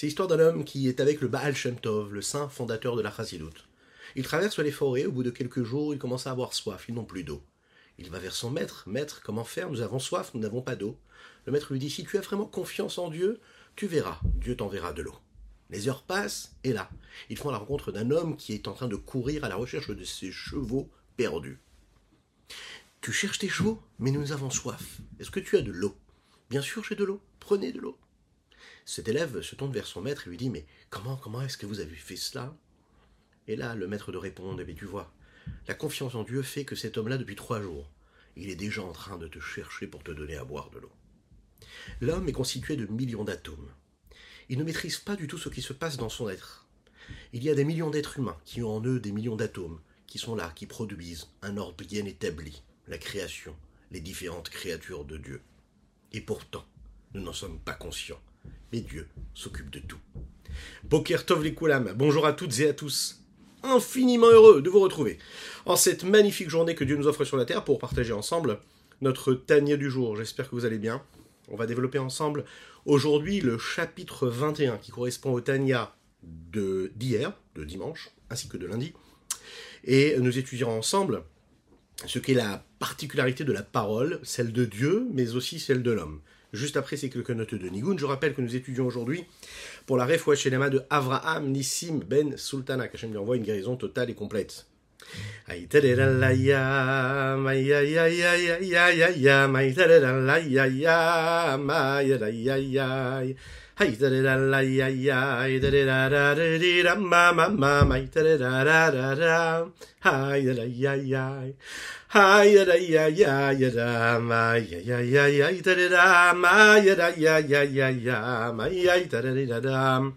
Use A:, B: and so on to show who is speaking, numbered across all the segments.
A: C'est l'histoire d'un homme qui est avec le Baal Shem Tov, le saint fondateur de la Chassidut. Il traverse les forêts, au bout de quelques jours, il commence à avoir soif, ils n'ont plus d'eau. Il va vers son maître, Maître, comment faire? Nous avons soif, nous n'avons pas d'eau. Le maître lui dit, si tu as vraiment confiance en Dieu, tu verras, Dieu t'enverra de l'eau. Les heures passent, et là, ils font la rencontre d'un homme qui est en train de courir à la recherche de ses chevaux perdus. Tu cherches tes chevaux, mais nous avons soif. Est-ce que tu as de l'eau? Bien sûr, j'ai de l'eau. Prenez de l'eau. Cet élève se tourne vers son maître et lui dit Mais comment, comment est-ce que vous avez fait cela? Et là, le maître de répondre Mais tu vois, la confiance en Dieu fait que cet homme-là, depuis trois jours, il est déjà en train de te chercher pour te donner à boire de l'eau. L'homme est constitué de millions d'atomes. Il ne maîtrise pas du tout ce qui se passe dans son être. Il y a des millions d'êtres humains qui ont en eux des millions d'atomes, qui sont là, qui produisent un ordre bien établi, la création, les différentes créatures de Dieu. Et pourtant, nous n'en sommes pas conscients. Mais Dieu s'occupe de tout. Boker Tov Koulam, bonjour à toutes et à tous. Infiniment heureux de vous retrouver en cette magnifique journée que Dieu nous offre sur la terre pour partager ensemble notre Tania du jour. J'espère que vous allez bien. On va développer ensemble aujourd'hui le chapitre 21 qui correspond au Tania d'hier, de dimanche, ainsi que de lundi. Et nous étudierons ensemble ce qu'est la particularité de la parole, celle de Dieu, mais aussi celle de l'homme. Juste après ces quelques notes de Nigun, je rappelle que nous étudions aujourd'hui pour la Refoua Shelema de Avraham Nissim Ben Sultana, qu'Hachem lui envoie une guérison totale et complète. Hay da da la ya ya da da da da da di da ma ma ma ma da da da da da da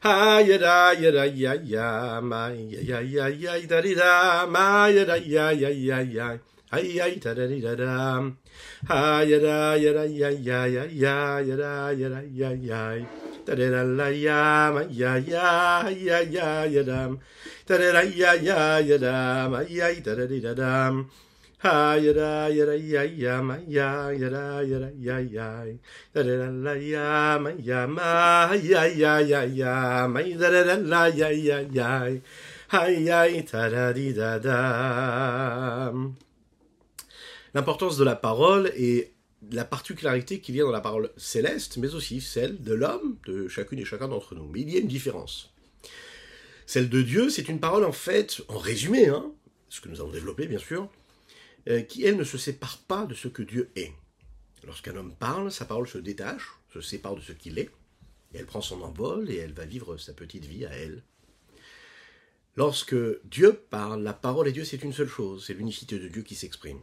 A: hay da ya ya hay da ya ya ya da ma ya ya ya ya da da da ma ya da ya ya ya ya ma ya da da da da hay da ya da ya ya ma ya ya ya ya da da ma ya da ya ya ya ya hay hay da da da da Ha yada yada ya ya ya ya yada yada ya ya da da da la ya ya ya ya ya ya ya ya ya ya l'importance de la parole et la particularité qui vient dans la parole céleste, mais aussi celle de l'homme, de chacune et chacun d'entre nous. Mais il y a une différence. Celle de Dieu, c'est une parole en fait, en résumé, hein, ce que nous avons développé bien sûr, euh, qui elle ne se sépare pas de ce que Dieu est. Lorsqu'un homme parle, sa parole se détache, se sépare de ce qu'il est, et elle prend son envol et elle va vivre sa petite vie à elle. Lorsque Dieu parle, la parole et Dieu, c'est une seule chose, c'est l'unicité de Dieu qui s'exprime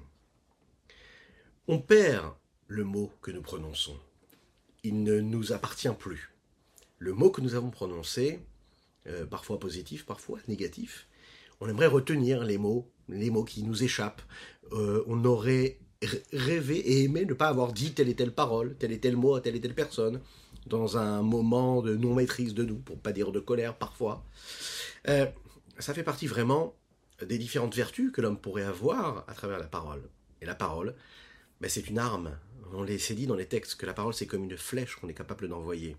A: on perd le mot que nous prononçons. Il ne nous appartient plus. Le mot que nous avons prononcé, euh, parfois positif, parfois négatif, on aimerait retenir les mots, les mots qui nous échappent. Euh, on aurait rêvé et aimé ne pas avoir dit telle et telle parole, tel et tel mot à telle et telle personne, dans un moment de non-maîtrise de nous, pour pas dire de colère parfois. Euh, ça fait partie vraiment des différentes vertus que l'homme pourrait avoir à travers la parole. Et la parole, ben, c'est une arme. On s'est dit dans les textes que la parole c'est comme une flèche qu'on est capable d'envoyer.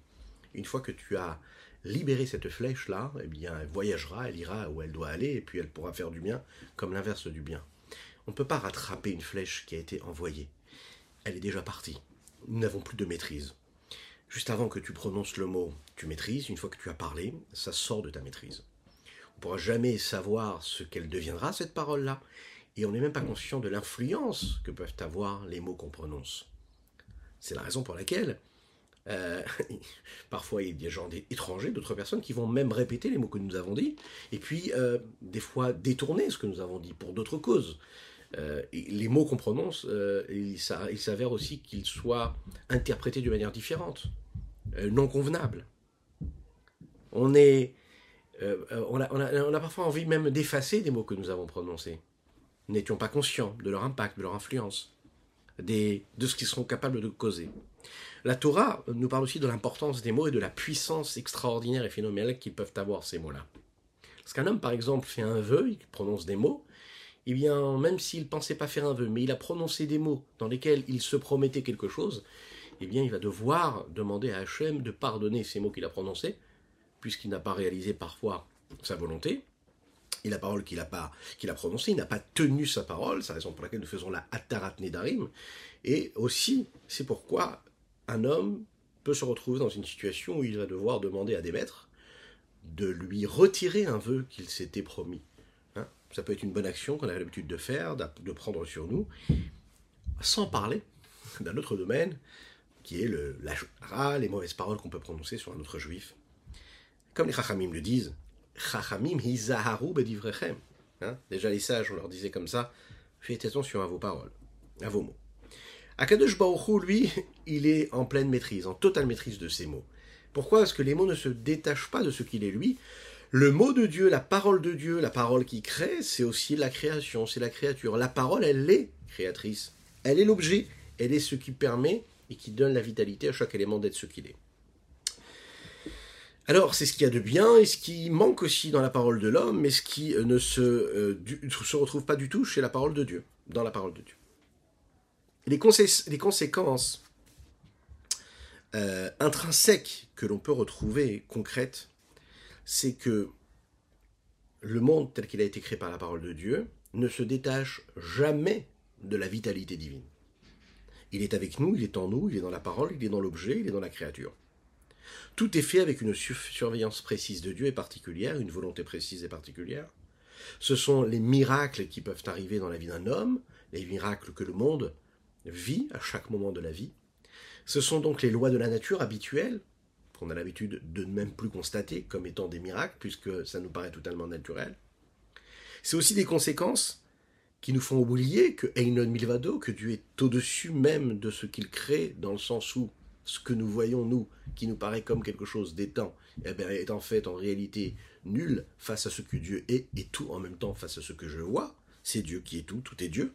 A: Une fois que tu as libéré cette flèche-là, eh bien, elle voyagera, elle ira où elle doit aller, et puis elle pourra faire du bien, comme l'inverse du bien. On ne peut pas rattraper une flèche qui a été envoyée. Elle est déjà partie. Nous n'avons plus de maîtrise. Juste avant que tu prononces le mot, tu maîtrises. Une fois que tu as parlé, ça sort de ta maîtrise. On ne pourra jamais savoir ce qu'elle deviendra, cette parole-là et on n'est même pas conscient de l'influence que peuvent avoir les mots qu'on prononce. C'est la raison pour laquelle euh, parfois il y a des gens étrangers, d'autres personnes qui vont même répéter les mots que nous avons dit, et puis euh, des fois détourner ce que nous avons dit pour d'autres causes. Euh, les mots qu'on prononce, il, s'avère aussi qu'ils soient interprétés de manière différente, non convenable. On, est, on a parfois envie même d'effacer des mots que nous avons prononcés n'étions pas conscients de leur impact, de leur influence, de ce qu'ils seront capables de causer. La Torah nous parle aussi de l'importance des mots et de la puissance extraordinaire et phénoménale qu'ils peuvent avoir, ces mots-là. Lorsqu'un homme, par exemple, fait un vœu, il prononce des mots, eh bien, même s'il ne pensait pas faire un vœu, mais il a prononcé des mots dans lesquels il se promettait quelque chose, eh bien il va devoir demander à Hachem de pardonner ces mots qu'il a prononcés, puisqu'il n'a pas réalisé parfois sa volonté, et la parole qu'il a, pas, qu'il a prononcée, il n'a pas tenu sa parole, c'est la raison pour laquelle nous faisons la Atarat Nedarim, et aussi c'est pourquoi un homme peut se retrouver dans une situation où il va devoir demander à des maîtres de lui retirer un vœu qu'il s'était promis. Hein? Ça peut être une bonne action qu'on a l'habitude de faire, de prendre sur nous, sans parler d'un autre domaine, qui est le, la les mauvaises paroles qu'on peut prononcer sur un autre juif. Comme les Chachamim le disent, Chachamim hizaharu bedivrechem. Hein? Déjà les sages, on leur disait comme ça, faites attention à vos paroles, à vos mots. Akadosh Baruch lui, il est en pleine maîtrise, en totale maîtrise de ses mots. Pourquoi Parce que les mots ne se détachent pas de ce qu'il est lui? Le mot de Dieu, la parole de Dieu, la parole qui crée, c'est aussi la création, c'est la créature. La parole, elle est créatrice. Elle est l'objet, elle est ce qui permet et qui donne la vitalité à chaque élément d'être ce qu'il est. Alors, c'est ce qu'il y a de bien et ce qui manque aussi dans la parole de l'homme, mais ce qui ne se, euh, se retrouve pas du tout chez la parole de Dieu, dans la parole de Dieu. Les, les conséquences euh, intrinsèques que l'on peut retrouver, concrètes, c'est que le monde tel qu'il a été créé par la parole de Dieu ne se détache jamais de la vitalité divine. Il est avec nous, il est en nous, il est dans la parole, il est dans l'objet, il est dans la créature. Tout est fait avec une surveillance précise de Dieu et particulière, une volonté précise et particulière. Ce sont les miracles qui peuvent arriver dans la vie d'un homme, les miracles que le monde vit à chaque moment de la vie. Ce sont donc les lois de la nature habituelles, qu'on a l'habitude de ne même plus constater comme étant des miracles, puisque ça nous paraît totalement naturel. C'est aussi des conséquences qui nous font oublier que Einon Milvado, que Dieu est au-dessus même de ce qu'il crée, dans le sens où ce que nous voyons, nous, qui nous paraît comme quelque chose d'étant, eh est en fait, en réalité, nul face à ce que Dieu est, et tout en même temps face à ce que je vois. C'est Dieu qui est tout, tout est Dieu.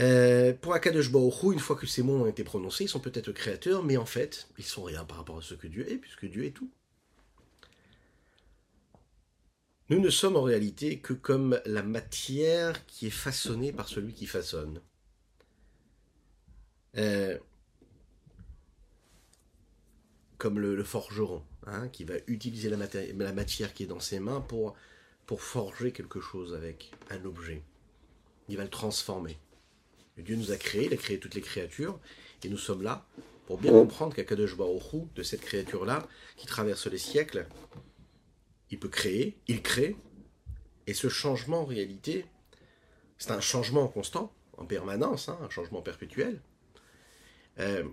A: Euh, pour Akadosh une fois que ces mots ont été prononcés, ils sont peut-être créateurs, mais en fait, ils sont rien par rapport à ce que Dieu est, puisque Dieu est tout. Nous ne sommes en réalité que comme la matière qui est façonnée par celui qui façonne. Euh, comme le, forgeron, hein, qui va utiliser la, matière qui est dans ses mains pour, pour forger quelque chose avec un objet. Il va le transformer. Dieu nous a créés, il a créé toutes les créatures, et nous sommes là pour bien comprendre qu'Akadosh Baruch de cette créature-là, qui traverse les siècles, il peut créer, il crée, et ce changement en réalité, c'est un changement constant, en permanence, hein, un changement perpétuel, euh,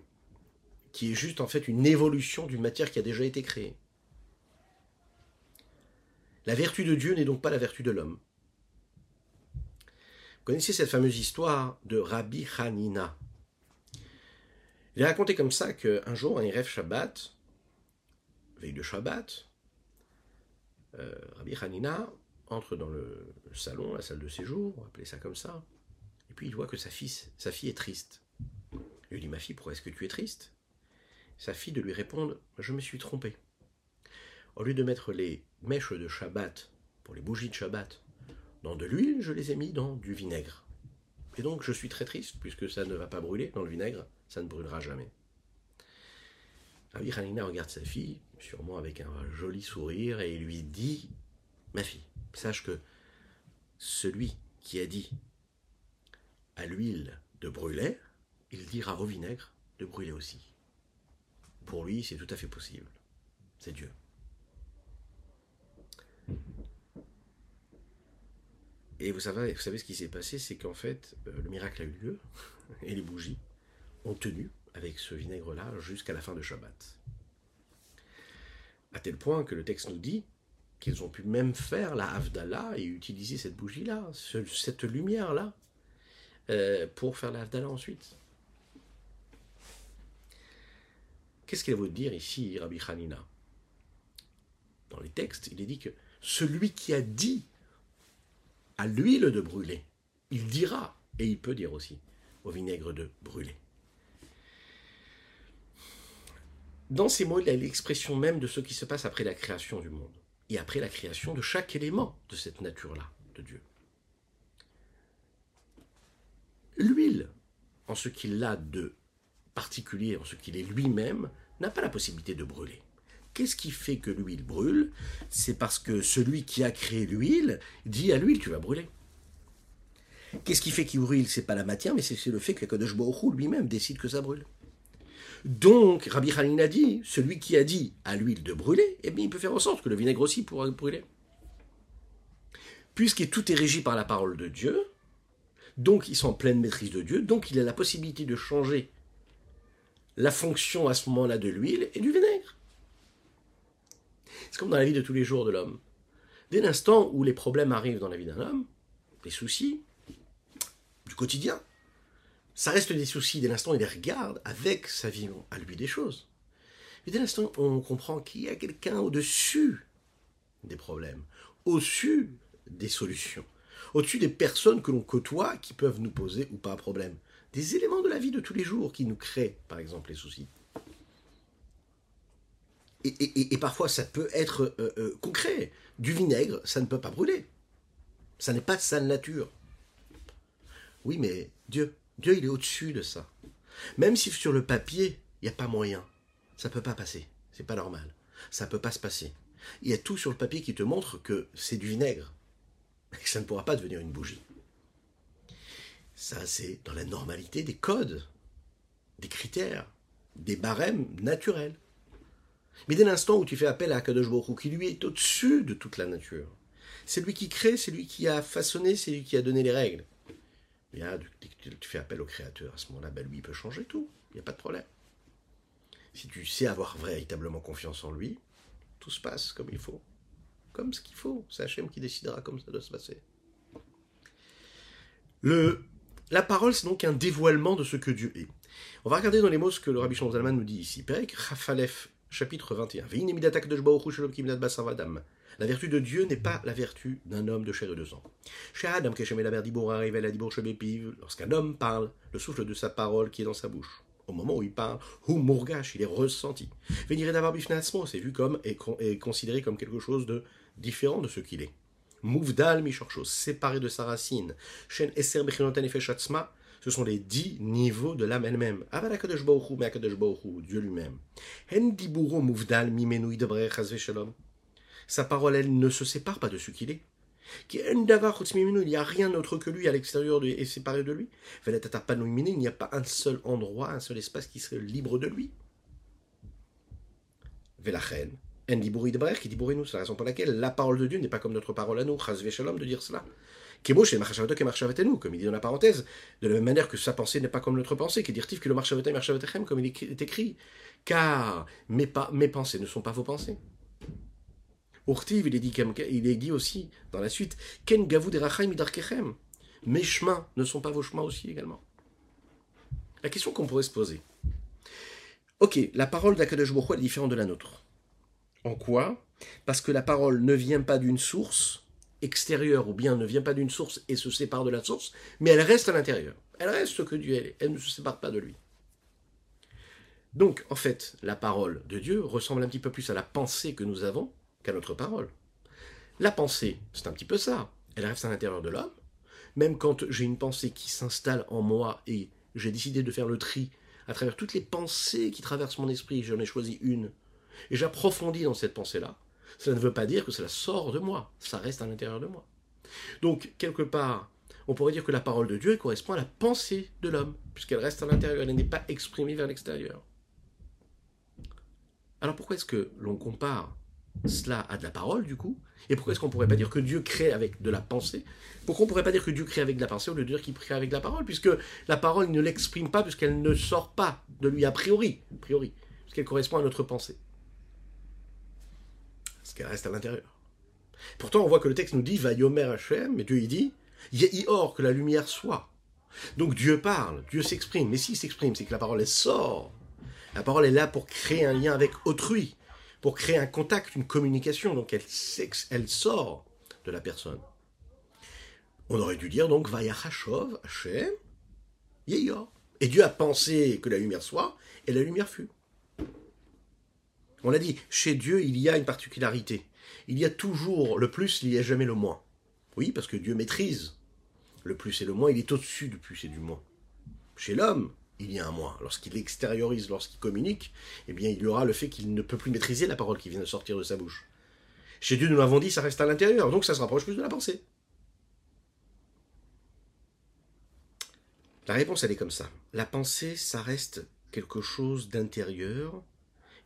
A: qui est juste en fait une évolution d'une matière qui a déjà été créée. La vertu de Dieu n'est donc pas la vertu de l'homme. Vous connaissez cette fameuse histoire de Rabbi Hanina. Il est raconté comme ça qu'un jour, un rêve Shabbat, veille de Shabbat, euh, Rabbi Hanina entre dans le salon, la salle de séjour, on va appeler ça comme ça, et puis il voit que sa fille, sa fille est triste. Il lui dit, ma fille, pourquoi est-ce que tu es triste? Sa fille de lui répondre, je me suis trompé. Au lieu de mettre les mèches de Shabbat, pour les bougies de Shabbat, dans de l'huile, je les ai mis dans du vinaigre. Et donc je suis très triste, puisque ça ne va pas brûler dans le vinaigre, ça ne brûlera jamais. Rabbi Hanina regarde sa fille, sûrement avec un joli sourire, et lui dit Ma fille, sache que celui qui a dit à l'huile de brûler, il dira au vinaigre de brûler aussi. Pour lui, c'est tout à fait possible. C'est Dieu. Et vous savez, vous savez ce qui s'est passé, c'est qu'en fait, euh, le miracle a eu lieu, et les bougies ont tenu avec ce vinaigre-là jusqu'à la fin de Shabbat. À tel point que le texte nous dit qu'ils ont pu même faire la Havdalah et utiliser cette bougie-là, cette lumière-là, euh, pour faire la Havdalah ensuite. Qu'est-ce qu'il veut dire ici, Rabbi Hanina? Dans les textes, il est dit que celui qui a dit à l'huile de brûler, il dira, et il peut dire aussi, au vinaigre de brûler. Dans ces mots, il a l'expression même de ce qui se passe après la création du monde et après la création de chaque élément de cette nature-là de Dieu. L'huile, en ce qu'il a de particulier en ce qu'il est lui-même, n'a pas la possibilité de brûler. Qu'est-ce qui fait que l'huile brûle? C'est parce que celui qui a créé l'huile dit à l'huile tu vas brûler. Qu'est-ce qui fait qu'il brûle? C'est pas la matière, mais c'est le fait que Kadosh Baruch lui-même décide que ça brûle. Donc, Rabbi Khalil a dit, celui qui a dit à l'huile de brûler, eh bien, il peut faire en sorte que le vinaigre aussi pourra brûler. Puisque tout est régi par la parole de Dieu, donc ils sont en pleine maîtrise de Dieu, donc il a la possibilité de changer la fonction à ce moment-là de l'huile et du vinaigre. C'est comme dans la vie de tous les jours de l'homme. Dès l'instant où les problèmes arrivent dans la vie d'un homme, les soucis du quotidien, ça reste des soucis dès l'instant où il les regarde avec sa vie à lui des choses. Mais dès l'instant où on comprend qu'il y a quelqu'un au-dessus des problèmes, au-dessus des solutions, au-dessus des personnes que l'on côtoie qui peuvent nous poser ou pas un problème, des éléments de la vie de tous les jours qui nous créent, par exemple, les soucis. Et, parfois, ça peut être euh, euh, concret. Du vinaigre, ça ne peut pas brûler. Ça n'est pas de sa nature. Oui, mais Dieu, Dieu, il est au-dessus de ça. Même si sur le papier, il n'y a pas moyen, ça ne peut pas passer. C'est pas normal. Ça ne peut pas se passer. Il y a tout sur le papier qui te montre que c'est du vinaigre. Que ça ne pourra pas devenir une bougie. Ça, c'est dans la normalité des codes, des critères, des barèmes naturels. Mais dès l'instant où tu fais appel à Kadosh Baruch qui lui est au-dessus de toute la nature, c'est lui qui crée, c'est lui qui a façonné, c'est lui qui a donné les règles. Bien, tu fais appel au Créateur, à ce moment-là, ben lui, il peut changer tout, il n'y a pas de problème. Si tu sais avoir véritablement confiance en lui, tout se passe comme il faut. Comme ce qu'il faut. C'est Hachem qui décidera comme ça doit se passer. Le, la parole, c'est donc un dévoilement de ce que Dieu est. On va regarder dans les mots ce que le Rabbi Shlomo Zalman nous dit ici. Perek Rafalef, chapitre 21. La vertu de Dieu n'est pas la vertu d'un homme de chair et de sang. Lorsqu'un homme parle, le souffle de sa parole qui est dans sa bouche. Au moment où il parle, il est ressenti. Venir d'avoir c'est vu comme et considéré comme quelque chose de différent de ce qu'il est. Mouvdal Mishorcho, séparé de sa racine. Shen Eser ce sont les dix niveaux de l'âme elle-même. Avalakadosh Baruchu, mais Dieu lui-même. Hen Diburo Mouvdal Mimenu Shalom. Sa parole, elle ne se sépare pas de ce qu'il est. Il n'y a rien d'autre que lui à l'extérieur et séparé de lui. Il n'y a pas un seul endroit, un seul espace qui serait libre de lui. Velachen, Qui dit c'est la raison pour laquelle la parole de Dieu n'est pas comme notre parole à nous, Shalom, de dire cela. Comme il dit dans la parenthèse, de la même manière que sa pensée n'est pas comme notre pensée, qui dit que le marchavatechem, comme il est écrit, car mes, pensées ne sont pas vos pensées. Urtiv, il est dit, il est dit aussi dans la suite, Ken gavu Mes chemins ne sont pas vos chemins aussi également. La question qu'on pourrait se poser. Ok, la parole d'Akadosh Baruch est différente de la nôtre. En quoi? Parce que la parole ne vient pas d'une source extérieure ou bien ne vient pas d'une source et se sépare de la source, mais elle reste à l'intérieur. Elle reste ce que Dieu est. Elle ne se sépare pas de lui. Donc, en fait, la parole de Dieu ressemble un petit peu plus à la pensée que nous avons qu'à notre parole. La pensée, c'est un petit peu ça. Elle reste à l'intérieur de l'homme. Même quand j'ai une pensée qui s'installe en moi et j'ai décidé de faire le tri à travers toutes les pensées qui traversent mon esprit, j'en ai choisi une, et j'approfondis dans cette pensée-là, cela ne veut pas dire que cela sort de moi, ça reste à l'intérieur de moi. Donc, quelque part, on pourrait dire que la parole de Dieu correspond à la pensée de l'homme, puisqu'elle reste à l'intérieur, elle n'est pas exprimée vers l'extérieur. Alors pourquoi est-ce que l'on compare cela à de la parole, du coup? Et pourquoi est-ce qu'on ne pourrait pas dire que Dieu crée avec de la pensée? Pourquoi on ne pourrait pas dire que Dieu crée avec de la pensée au lieu de dire qu'il crée avec de la parole? Puisque la parole ne l'exprime pas, puisqu'elle ne sort pas de lui a priori, a priori puisqu'elle correspond à notre pensée. Qu'elle reste à l'intérieur. Pourtant, on voit que le texte nous dit Va Yomer Hashem, mais Dieu il dit or que la lumière soit? Donc Dieu parle, Dieu s'exprime. Mais s'il s'exprime, c'est que la parole elle sort. La parole est là pour créer un lien avec autrui pour créer un contact, une communication. Donc elle, elle sort de la personne. On aurait dû dire donc Vayachashov Hashem Yeyor. Et Dieu a pensé que la lumière soit, et la lumière fut. On l'a dit, chez Dieu, il y a une particularité. Il y a toujours le plus, il n'y a jamais le moins. Oui, parce que Dieu maîtrise le plus et le moins, il est au-dessus du plus et du moins. Chez l'homme, il y a un moi. Lorsqu'il extériorise, lorsqu'il communique, eh bien, il y aura le fait qu'il ne peut plus maîtriser la parole qui vient de sortir de sa bouche. Chez Dieu, nous l'avons dit, ça reste à l'intérieur, donc ça se rapproche plus de la pensée. La réponse, elle est comme ça. La pensée, ça reste quelque chose d'intérieur,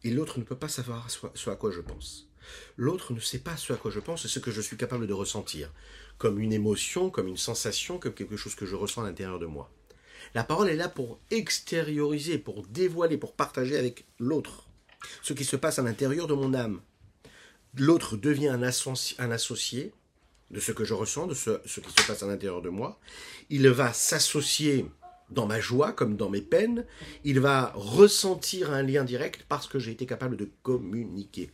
A: et l'autre ne peut pas savoir ce à quoi je pense. L'autre ne sait pas ce à quoi je pense et ce que je suis capable de ressentir, comme une émotion, comme une sensation, comme quelque chose que je ressens à l'intérieur de moi. La parole est là pour extérioriser, pour dévoiler, pour partager avec l'autre ce qui se passe à l'intérieur de mon âme. L'autre devient un, associé de ce que je ressens, de ce, ce qui se passe à l'intérieur de moi. Il va s'associer dans ma joie comme dans mes peines. Il va ressentir un lien direct parce que j'ai été capable de communiquer.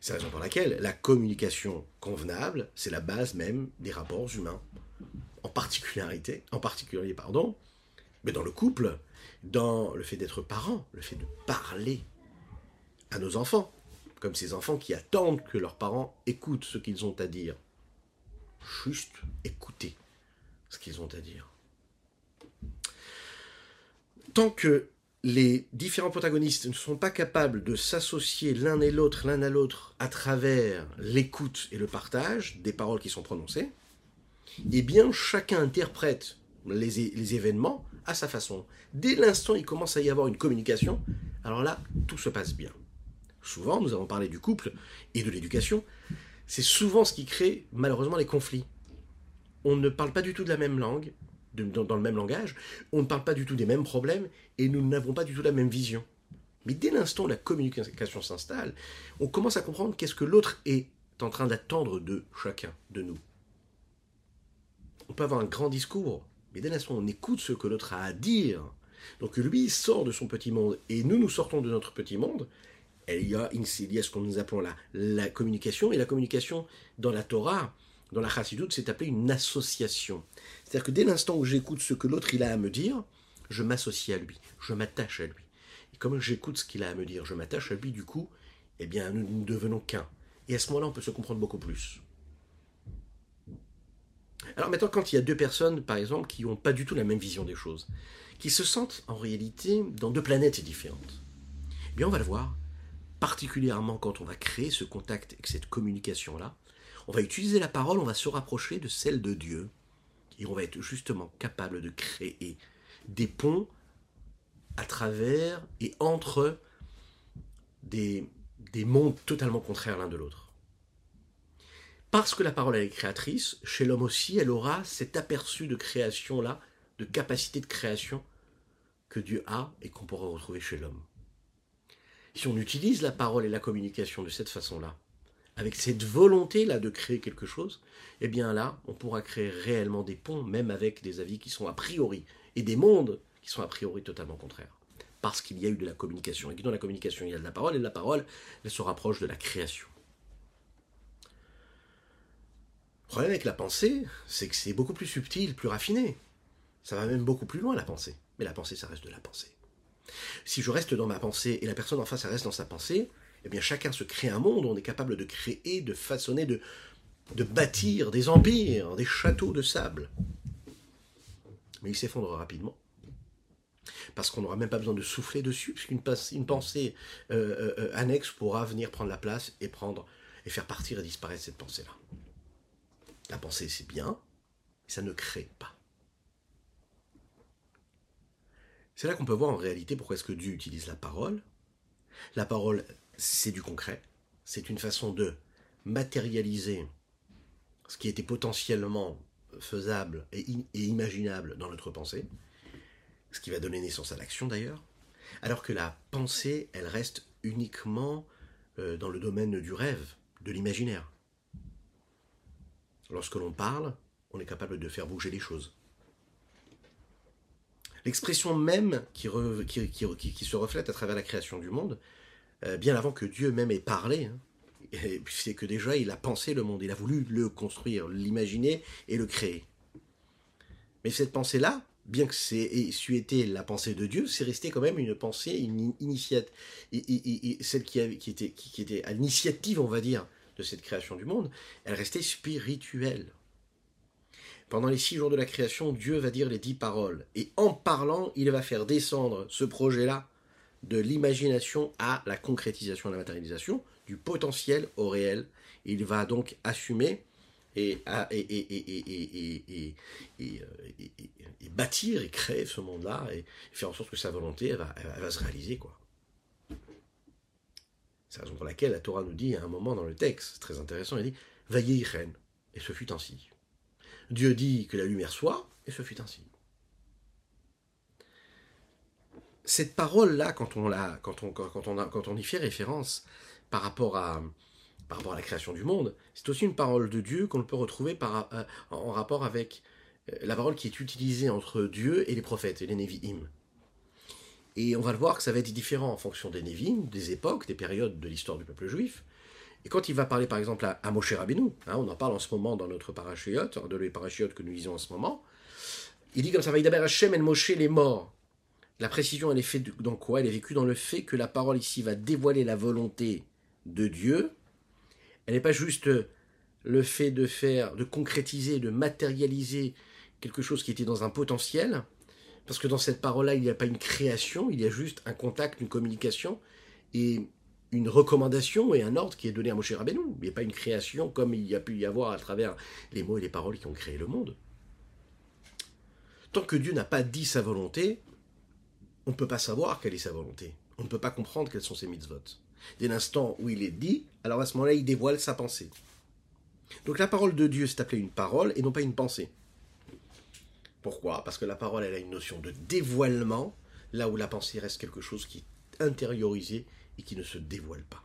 A: C'est la raison pour laquelle la communication convenable, c'est la base même des rapports humains. En particularité, en particulier, pardon, mais dans le couple, dans le fait d'être parent, le fait de parler à nos enfants, comme ces enfants qui attendent que leurs parents écoutent ce qu'ils ont à dire. Juste écouter ce qu'ils ont à dire. Tant que les différents protagonistes ne sont pas capables de s'associer l'un et l'autre, l'un à l'autre, à travers l'écoute et le partage des paroles qui sont prononcées, eh bien chacun interprète les, événements à sa façon. Dès l'instant il commence à y avoir une communication, alors là, tout se passe bien. Souvent, nous avons parlé du couple et de l'éducation, c'est souvent ce qui crée malheureusement les conflits. On ne parle pas du tout de la même langue, dans, le même langage, on ne parle pas du tout des mêmes problèmes et nous n'avons pas du tout la même vision. Mais dès l'instant où la communication s'installe, on commence à comprendre qu'est-ce que l'autre est en train d'attendre de chacun de nous. On peut avoir un grand discours, mais dès l'instant où on écoute ce que l'autre a à dire, donc lui sort de son petit monde et nous nous sortons de notre petit monde, il y a, ce que nous appelons la, communication, et la communication dans la Torah, dans la Chassidoute, c'est appelé une association. C'est-à-dire que dès l'instant où j'écoute ce que l'autre il a à me dire, je m'associe à lui, je m'attache à lui. Et comme j'écoute ce qu'il a à me dire, je m'attache à lui, du coup, eh bien, nous ne devenons qu'un. Et à ce moment-là, on peut se comprendre beaucoup plus. Alors maintenant, quand il y a deux personnes, par exemple, qui n'ont pas du tout la même vision des choses, qui se sentent en réalité dans deux planètes différentes, eh bien, on va le voir, particulièrement quand on va créer ce contact et cette communication-là, on va utiliser la parole, on va se rapprocher de celle de Dieu. Et on va être justement capable de créer des ponts à travers et entre des, des mondes totalement contraires l'un de l'autre. Parce que la parole est créatrice, chez l'homme aussi, elle aura cet aperçu de création-là, de capacité de création que Dieu a et qu'on pourra retrouver chez l'homme. Si on utilise la parole et la communication de cette façon-là, avec cette volonté-là de créer quelque chose, eh bien là, on pourra créer réellement des ponts, même avec des avis qui sont a priori, et des mondes qui sont a priori totalement contraires. Parce qu'il y a eu de la communication, et que dans la communication, il y a de la parole, et de la parole, elle se rapproche de la création. Le problème avec la pensée, c'est que c'est beaucoup plus subtil, plus raffiné. Ça va même beaucoup plus loin, la pensée. Mais la pensée, ça reste de la pensée. Si je reste dans ma pensée et la personne en face, reste dans sa pensée, eh bien chacun se crée un monde, on est capable de créer, de façonner, de, bâtir des empires, des châteaux de sable. Mais il s'effondre rapidement. Parce qu'on n'aura même pas besoin de souffler dessus, puisqu'une une pensée euh, euh, annexe pourra venir prendre la place et prendre et faire partir et disparaître cette pensée-là. La pensée, c'est bien, mais ça ne crée pas. C'est là qu'on peut voir en réalité pourquoi est-ce que Dieu utilise la parole. La parole c'est du concret. C'est une façon de matérialiser ce qui était potentiellement faisable et, imaginable dans notre pensée, ce qui va donner naissance à l'action d'ailleurs, alors que la pensée, elle reste uniquement euh, dans le domaine du rêve, de l'imaginaire. Lorsque l'on parle, on est capable de faire bouger les choses. L'expression même qui, se reflète à travers la création du monde, euh, bien avant que Dieu même ait parlé. Hein. C'est que déjà il a pensé le monde, il a voulu le construire, l'imaginer et le créer. Mais cette pensée-là, bien que c'est été la pensée de Dieu, c'est resté quand même une pensée, une initiative, celle qui, était, qui, était à l'initiative, on va dire, de cette création du monde, elle restait spirituelle. Pendant les six jours de la création, Dieu va dire les dix paroles. Et en parlant, il va faire descendre ce projet-là de l'imagination à la concrétisation, à la matérialisation, du potentiel au réel. Il va donc assumer et, bâtir et créer ce monde-là et faire en sorte que sa volonté va, va se réaliser. quoi. C'est la raison pour laquelle la Torah nous dit à un moment dans le texte, très intéressant, elle dit Vaillez et ce fut ainsi. Dieu dit que la lumière soit, et ce fut ainsi. Cette parole-là, quand on, quand, on, quand, on quand on y fait référence par rapport à, par rapport à la création du monde, c'est aussi une parole de Dieu qu'on peut retrouver par, euh, en rapport avec euh, la parole qui est utilisée entre Dieu et les prophètes, et les Nevi'im. Et on va le voir que ça va être différent en fonction des Nevi'im, des époques, des périodes de l'histoire du peuple juif. Et quand il va parler par exemple à, Moshe Rabbeinu, hein, on en parle en ce moment dans notre parachiote, de les parachiotes que nous lisons en ce moment, il dit comme ça, Vaïdaber Hashem et Moshe les morts. La précision, elle est faite dans quoi? Elle est vécue dans le fait que la parole ici va dévoiler la volonté de Dieu. Elle n'est pas juste le fait de faire, de concrétiser, de matérialiser quelque chose qui était dans un potentiel, parce que dans cette parole-là, il n'y a pas une création, il y a juste un contact, une communication, et une recommandation et un ordre qui est donné à Moshe Rabbeinu. A pas une création comme il y a pu y avoir à travers les mots et les paroles qui ont créé le monde. Tant que Dieu n'a pas dit sa volonté, on ne peut pas savoir quelle est sa volonté. On ne peut pas comprendre quelles sont ses mitzvot. Dès l'instant où il est dit, alors à ce moment-là, il dévoile sa pensée. Donc la parole de Dieu, c'est appelé une parole et non pas une pensée. Pourquoi? Parce que la parole, elle a une notion de dévoilement, là où la pensée reste quelque chose qui est intériorisé et qui ne se dévoile pas.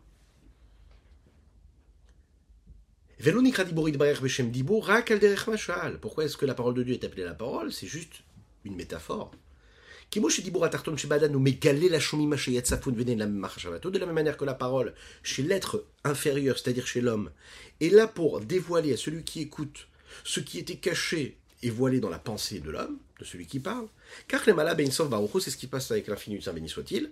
A: Pourquoi est-ce que la parole de Dieu est appelée la parole? C'est juste une métaphore. De la même manière que la parole, chez l'être inférieur, c'est-à-dire chez l'homme, est là pour dévoiler à celui qui écoute ce qui était caché et voilé dans la pensée de l'homme, de celui qui parle. Car le malab c'est ce qui passe avec l'infini, saint béni soit-il.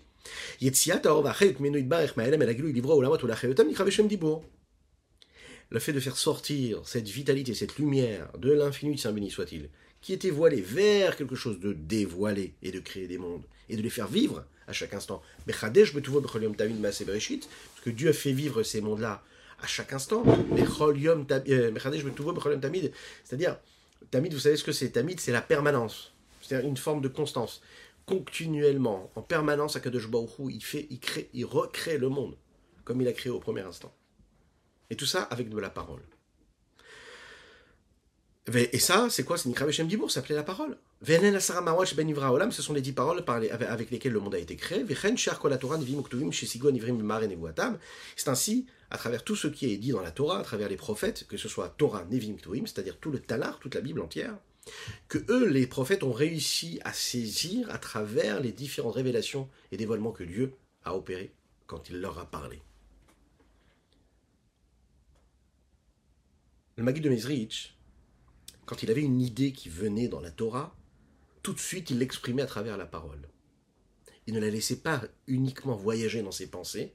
A: Le fait de faire sortir cette vitalité, cette lumière de l'infini, saint béni soit-il, qui était voilée vers quelque chose de dévoilé et de créer des mondes, et de les faire vivre à chaque instant. Parce que Dieu a fait vivre ces mondes-là à chaque instant. Euh, c'est-à-dire, Tamid, vous savez ce que c'est? Tamid, c'est la permanence. C'est-à-dire une forme de constance. Continuellement, en permanence, Akadosh Baruch il fait, il crée, il recrée le monde, comme il a créé au premier instant. Et tout ça avec de la parole. Et ça, c'est quoi? C'est Nikra Beshem Dibour, ça s'appelait la parole. Ben ce sont les dix paroles avec lesquelles le monde a été créé. C'est ainsi, à travers tout ce qui est dit dans la Torah, à travers les prophètes, que ce soit Torah, Nevim, Ktuim, c'est-à-dire tout le Talar, toute la Bible entière, que eux, les prophètes, ont réussi à saisir à travers les différentes révélations et dévoilements que Dieu a opérés quand il leur a parlé. Le Magui de Mezrich, quand il avait une idée qui venait dans la Torah, tout de suite il l'exprimait à travers la parole. Il ne la laissait pas uniquement voyager dans ses pensées,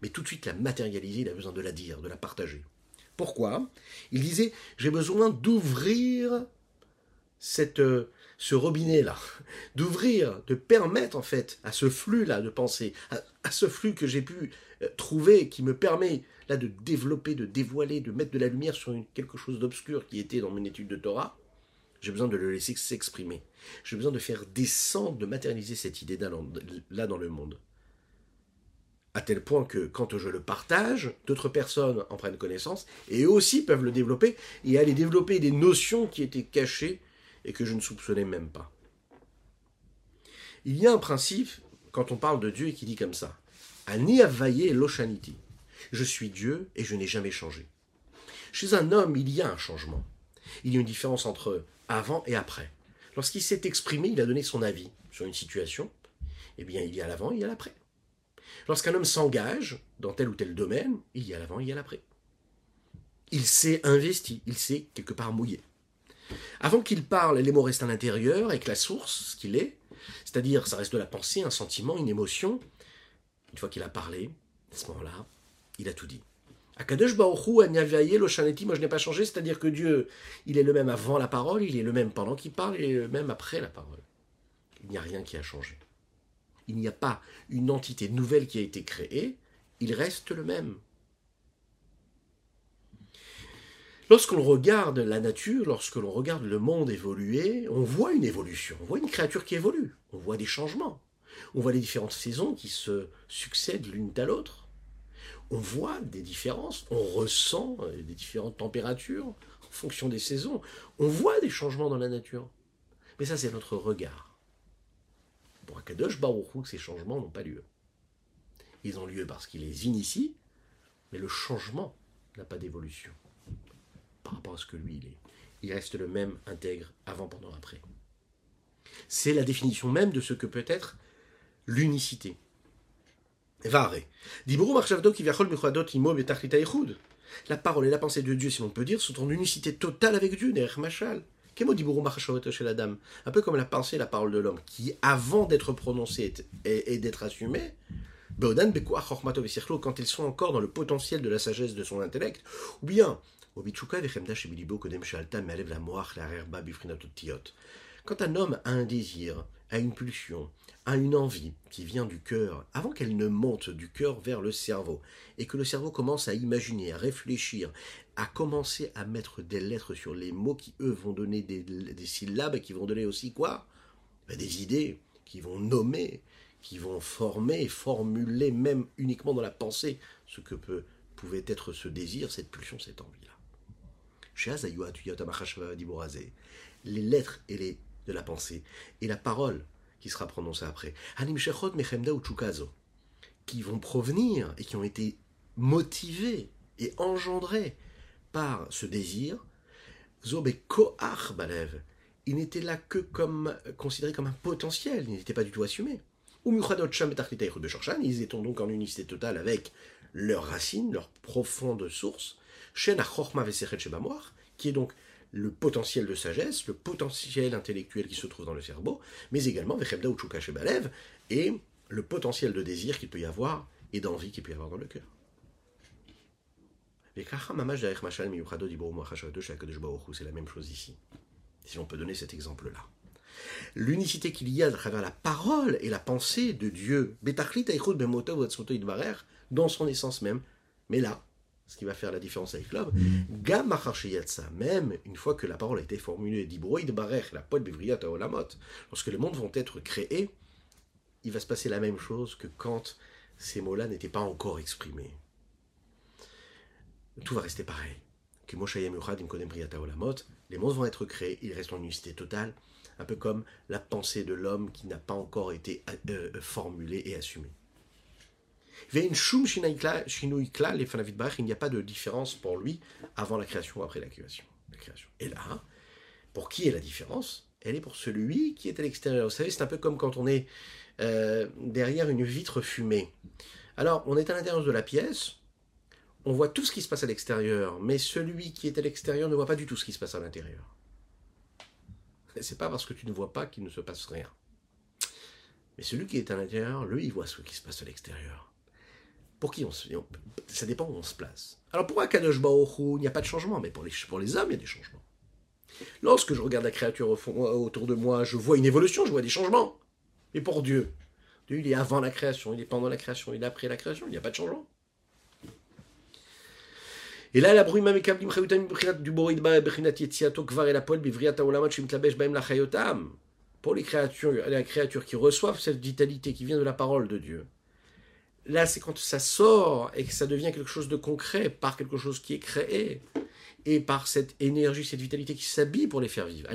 A: mais tout de suite la matérialiser, il a besoin de la dire, de la partager. Pourquoi? Il disait, j'ai besoin d'ouvrir cette, euh, ce robinet-là, d'ouvrir, de permettre en fait à ce flux-là de pensée, à, ce flux que j'ai pu euh, trouver, qui me permet là de développer, de dévoiler, de mettre de la lumière sur quelque chose d'obscur qui était dans mon étude de Torah, j'ai besoin de le laisser s'exprimer. J'ai besoin de faire descendre, de matérialiser cette idée là dans le monde. À tel point que quand je le partage, d'autres personnes en prennent connaissance et eux aussi peuvent le développer et aller développer des notions qui étaient cachées et que je ne soupçonnais même pas. Il y a un principe quand on parle de Dieu qui dit comme ça. Je suis Dieu et je n'ai jamais changé. Chez un homme, il y a un changement. Il y a une différence entre avant et après. Lorsqu'il s'est exprimé, il a donné son avis sur une situation, eh bien, il y a l'avant, il y a l'après. Lorsqu'un homme s'engage dans tel ou tel domaine, il y a l'avant, il y a l'après. Il s'est investi, il s'est quelque part mouillé. Avant qu'il parle, les mots restent à l'intérieur, avec la source, ce qu'il est, c'est-à-dire ça reste de la pensée, un sentiment, une émotion. Une fois qu'il a parlé, à ce moment-là, il a tout dit. Akadosh moi je n'ai pas changé, c'est-à-dire que Dieu, il est le même avant la parole, il est le même pendant qu'il parle, il est le même après la parole. Il n'y a rien qui a changé. Il n'y a pas une entité nouvelle qui a été créée, il reste le même. Lorsque l'on regarde la nature, lorsque l'on regarde le monde évoluer, on voit une évolution, on voit une créature qui évolue, on voit des changements, on voit les différentes saisons qui se succèdent l'une à l'autre, on voit des différences, on ressent euh, des différentes températures en fonction des saisons, on voit des changements dans la nature. Mais ça, c'est notre regard. Pour Akadosh Baruch ces changements n'ont pas lieu. Ils ont lieu parce qu'il les initie, mais le changement n'a pas d'évolution par rapport à ce que lui il est. Il reste le même intègre avant, pendant, après. C'est la définition même de ce que peut être l'unicité. La parole et la pensée de Dieu, si l'on peut dire, sont en unicité totale avec Dieu, machal. Un peu comme la pensée et la parole de l'homme, qui, avant d'être prononcée et, d'être assumée, quand ils sont encore dans le potentiel de la sagesse de son intellect, ou bien quand un homme a un désir, a une pulsion, a une envie qui vient du cœur, avant qu'elle ne monte du cœur vers le cerveau, et que le cerveau commence à imaginer, à réfléchir, à commencer à mettre des lettres sur les mots qui, eux, vont donner des, syllabes, et qui vont donner aussi quoi? Ben, Des idées, qui vont nommer, qui vont former, formuler même uniquement dans la pensée ce que peut, pouvait être ce désir, cette pulsion, cette envie les lettres et les de la pensée et la parole qui sera prononcée après. qui vont provenir et qui ont été motivés et engendrés par ce désir. balev. Il n'était là que comme considéré comme un potentiel, il n'était pas du tout assumé. Ils étaient donc en unicité totale avec leurs racines, leur profonde source, qui est donc le potentiel de sagesse, le potentiel intellectuel qui se trouve dans le cerveau, mais également et le potentiel de désir qu'il peut y avoir et d'envie qu'il peut y avoir dans le cœur. C'est la même chose ici, si on peut donner cet exemple-là. L'unicité qu'il y a à travers la parole et la pensée de Dieu, dans son essence même, mais là, ce qui va faire la différence avec l'homme, même une fois que la parole a été formulée, lorsque les mondes vont être créés, il va se passer la même chose que quand ces mots-là n'étaient pas encore exprimés. Tout va rester pareil. Que les mondes vont être créés, ils restent en unicité totale, un peu comme la pensée de l'homme qui n'a pas encore été euh, euh, formulée et assumée. Il n'y a pas de différence pour lui avant la création ou après la création. Et là, pour qui est la différence? Elle est pour celui qui est à l'extérieur. Vous savez, c'est un peu comme quand on est euh, derrière une vitre fumée. Alors, on est à l'intérieur de la pièce, on voit tout ce qui se passe à l'extérieur, mais celui qui est à l'extérieur ne voit pas du tout ce qui se passe à l'intérieur. C'est pas parce que tu ne vois pas qu'il ne se passe rien. Mais celui qui est à l'intérieur, lui, il voit ce qui se passe à l'extérieur. Pour qui on se... Ça dépend où on se place. Alors pourquoi Kadosh Baoru, il n'y a pas de changement Mais pour les, pour les hommes, il y a des changements. Lorsque je regarde la créature autour de moi, je vois une évolution, je vois des changements. Mais pour Dieu, Dieu, il est avant la création, il est pendant la création, il est après la création, il n'y a pas de changement. Et là, la brume du Pour les créatures, les créatures qui reçoivent cette vitalité qui vient de la parole de Dieu, Là, c'est quand ça sort et que ça devient quelque chose de concret par quelque chose qui est créé et par cette énergie, cette vitalité qui s'habille pour les faire vivre.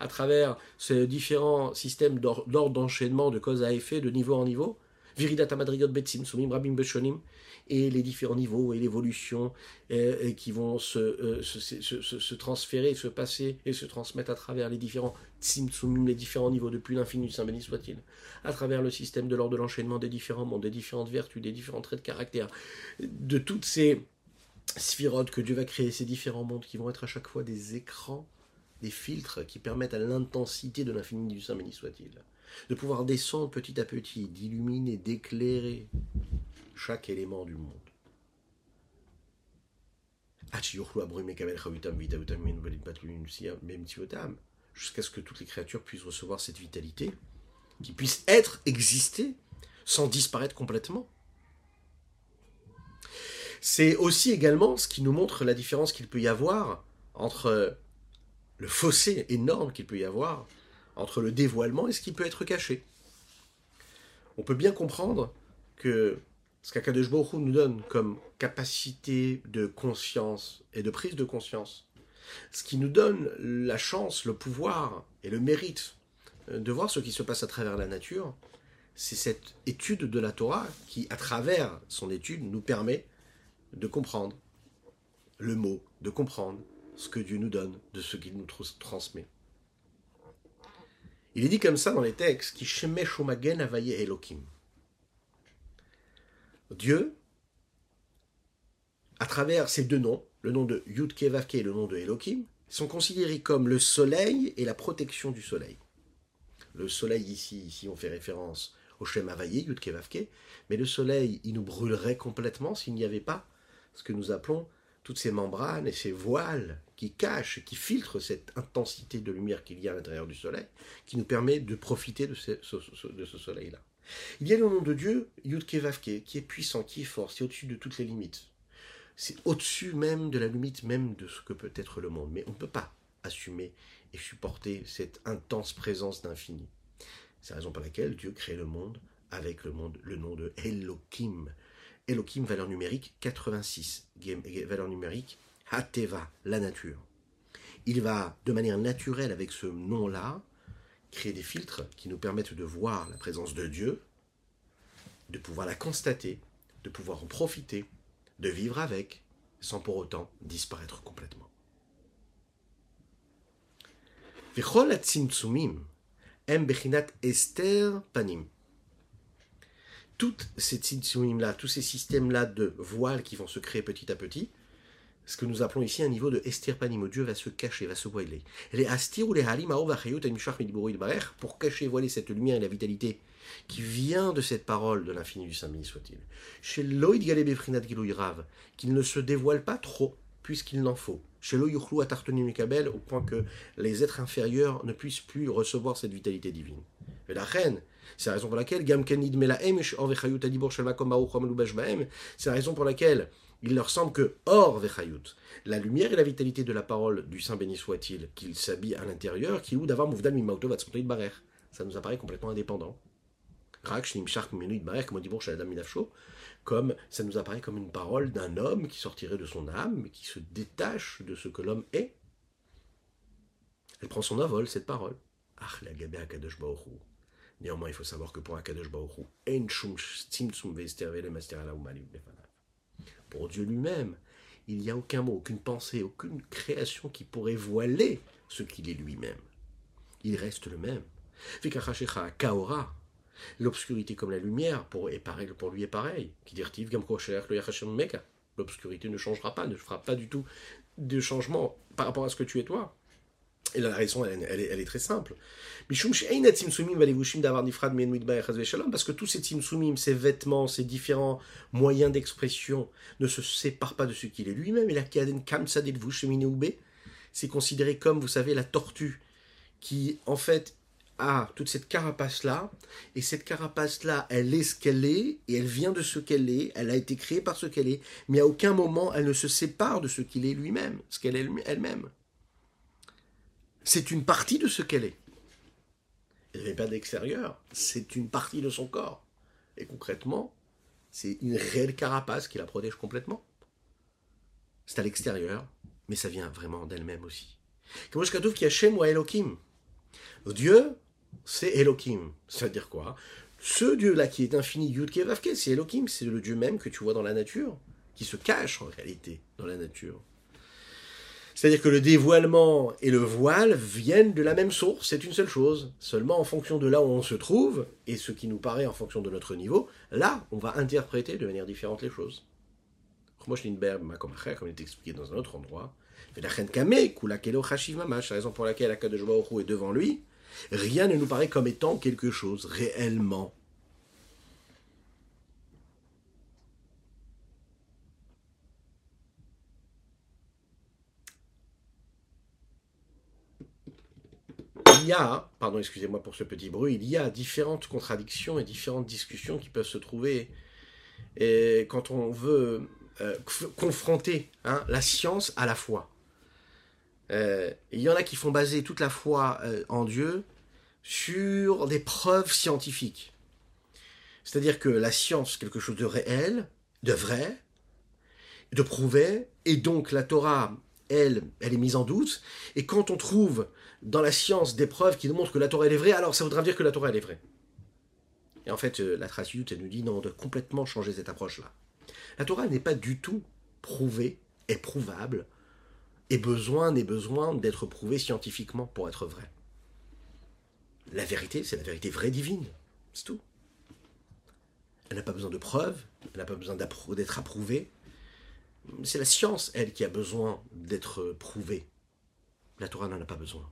A: À travers ces différents systèmes d'ordre d'enchaînement, de cause à effet, de niveau en niveau, et les différents niveaux et l'évolution euh, qui vont euh, se, se, se, se, transférer, se passer et se transmettre à travers les différents tsimtsumim, les différents niveaux depuis l'infini, Saint béni soit-il, à travers le système de l'ordre de l'enchaînement des différents mondes, des différentes vertus, des différents traits de caractère, de toutes ces sphirotes que Dieu va créer, ces différents mondes qui vont être à chaque fois des écrans, des filtres qui permettent à l'intensité de l'infini du Saint béni soit-il de pouvoir descendre petit à petit, d'illuminer, d'éclairer chaque élément du monde. jusqu'à ce que toutes les créatures puissent recevoir cette vitalité, qui puissent être, exister, sans disparaître complètement. C'est aussi également ce qui nous montre la différence qu'il peut y avoir entre le fossé énorme qu'il peut y avoir entre le dévoilement et ce qui peut être caché. On peut bien comprendre que ce qu'Akadosh Baruch nous donne comme capacité de conscience et de prise de conscience, ce qui nous donne la chance, le pouvoir et le mérite de voir ce qui se passe à travers la nature, c'est cette étude de la Torah qui, à travers son étude, nous permet de comprendre le mot, de comprendre ce que Dieu nous donne, de ce qu'il nous transmet. Il est dit comme ça dans les textes qui shemesh avaye Elohim. Dieu, à travers ces deux noms, le nom de Yud Vavke et le nom de Elohim, sont considérés comme le soleil et la protection du soleil. Le soleil ici, ici on fait référence au Shem Avaye, Yud Vavke, mais le soleil, il nous brûlerait complètement s'il n'y avait pas ce que nous appelons toutes ces membranes et ces voiles qui cachent, qui filtrent cette intensité de lumière qu'il y a à l'intérieur du soleil, qui nous permet de profiter de ce, de ce soleil-là. Il y a le nom de Dieu, Yudke Vavke, qui est puissant, qui est fort, c'est au-dessus de toutes les limites. C'est au-dessus même de la limite même de ce que peut être le monde. Mais on ne peut pas assumer et supporter cette intense présence d'infini. C'est la raison pour laquelle Dieu crée le monde avec le, monde, le nom de Elohim, Elohim, valeur numérique 86. Valeur numérique Hateva, la nature. Il va, de manière naturelle, avec ce nom-là, créer des filtres qui nous permettent de voir la présence de Dieu, de pouvoir la constater, de pouvoir en profiter, de vivre avec, sans pour autant disparaître complètement. Esther Panim toutes ces là tous ces systèmes-là de voiles qui vont se créer petit à petit, ce que nous appelons ici un niveau de estirpanim, Dieu va se cacher, va se voiler. Les astir ou les pour cacher, voiler cette lumière et la vitalité qui vient de cette parole de l'infini du Saint béni soit-il. Chez Loïd Rav, qu'il ne se dévoile pas trop, puisqu'il n'en faut. Chez Loïchlou Atartonim au point que les êtres inférieurs ne puissent plus recevoir cette vitalité divine. Et la reine, c'est la raison pour laquelle c'est la raison pour laquelle il leur semble que Or Vechayut, la lumière et la vitalité de la parole du Saint béni soit-il, qu'il s'habille à l'intérieur, qui ou d'avoir Ça nous apparaît complètement indépendant. Comme ça nous apparaît comme une parole d'un homme qui sortirait de son âme, qui se détache de ce que l'homme est. Elle prend son envol, cette parole. Ah, Néanmoins, il faut savoir que pour Akadosh Baruch pour Dieu lui-même, il n'y a aucun mot, aucune pensée, aucune création qui pourrait voiler ce qu'il est lui-même. Il reste le même. Kaora, l'obscurité comme la lumière, pour, pour lui est pareil. L'obscurité ne changera pas, ne fera pas du tout de changement par rapport à ce que tu es toi. Et la raison, elle, est, très simple. Parce que tous ces timsumim, ces vêtements, ces différents moyens d'expression ne se séparent pas de ce qu'il est lui-même. Et la c'est considéré comme, vous savez, la tortue qui, en fait, a toute cette carapace-là. Et cette carapace-là, elle est ce qu'elle est, et elle vient de ce qu'elle est. Elle a été créée par ce qu'elle est. Mais à aucun moment, elle ne se sépare de ce qu'il est lui-même, ce qu'elle est elle-même c'est une partie de ce qu'elle est. Elle n'est pas d'extérieur, c'est une partie de son corps. Et concrètement, c'est une réelle carapace qui la protège complètement. C'est à l'extérieur, mais ça vient vraiment d'elle-même aussi. Qui Hachem ou Elohim? Dieu, c'est Elohim. Ça veut dire quoi? Ce Dieu-là qui est infini, Yud c'est Elohim, c'est le Dieu même que tu vois dans la nature, qui se cache en réalité dans la nature. C'est-à-dire que le dévoilement et le voile viennent de la même source, c'est une seule chose. Seulement en fonction de là où on se trouve, et ce qui nous paraît en fonction de notre niveau, là, on va interpréter de manière différente les choses. Comme il est expliqué dans un autre endroit. La raison pour laquelle Akadosh est devant lui, rien ne nous paraît comme étant quelque chose réellement. Il y a, pardon, excusez-moi pour ce petit bruit, il y a différentes contradictions et différentes discussions qui peuvent se trouver quand on veut euh, confronter hein, la science à la foi. Euh, il y en a qui font baser toute la foi euh, en Dieu sur des preuves scientifiques. C'est-à-dire que la science, quelque chose de réel, de vrai, de prouvé, et donc la Torah, elle, est mise en doute, et quand on trouve dans la science des preuves qui nous montrent que la Torah est vraie, alors ça voudra dire que la Torah est vraie. Et en fait, la Tracidute, elle nous dit non, on doit complètement changer cette approche-là. La Torah n'est pas du tout prouvée, est prouvable, et besoin n'est besoin d'être prouvée scientifiquement pour être vraie. La vérité, c'est la vérité vraie divine. C'est tout. Elle n'a pas besoin de preuves, elle n'a pas besoin d'être approuvée. C'est la science, elle, qui a besoin d'être prouvée. La Torah n'en a pas besoin.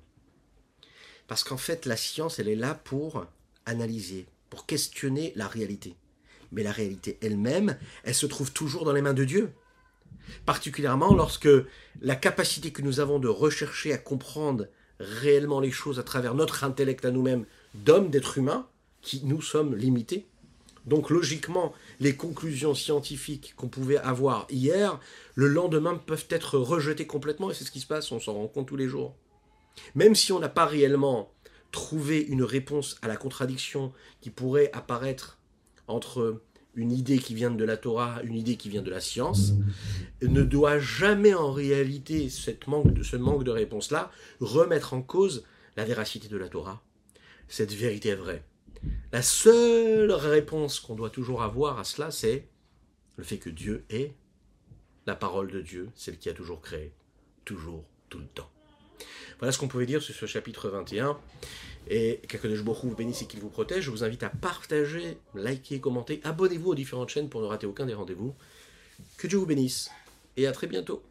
A: Parce qu'en fait, la science, elle est là pour analyser, pour questionner la réalité. Mais la réalité elle-même, elle se trouve toujours dans les mains de Dieu. Particulièrement lorsque la capacité que nous avons de rechercher à comprendre réellement les choses à travers notre intellect à nous-mêmes d'hommes, d'êtres humains, qui nous sommes limités. Donc logiquement, les conclusions scientifiques qu'on pouvait avoir hier, le lendemain peuvent être rejetées complètement, et c'est ce qui se passe, on s'en rend compte tous les jours. Même si on n'a pas réellement trouver une réponse à la contradiction qui pourrait apparaître entre une idée qui vient de la Torah, une idée qui vient de la science, ne doit jamais en réalité ce manque de réponse-là remettre en cause la véracité de la Torah. Cette vérité est vraie. La seule réponse qu'on doit toujours avoir à cela, c'est le fait que Dieu est la parole de Dieu, celle qui a toujours créé, toujours, tout le temps. Voilà ce qu'on pouvait dire sur ce chapitre 21. Et de Baruch vous bénisse et qu'il vous protège. Je vous invite à partager, liker, commenter. Abonnez-vous aux différentes chaînes pour ne rater aucun des rendez-vous. Que Dieu vous bénisse et à très bientôt.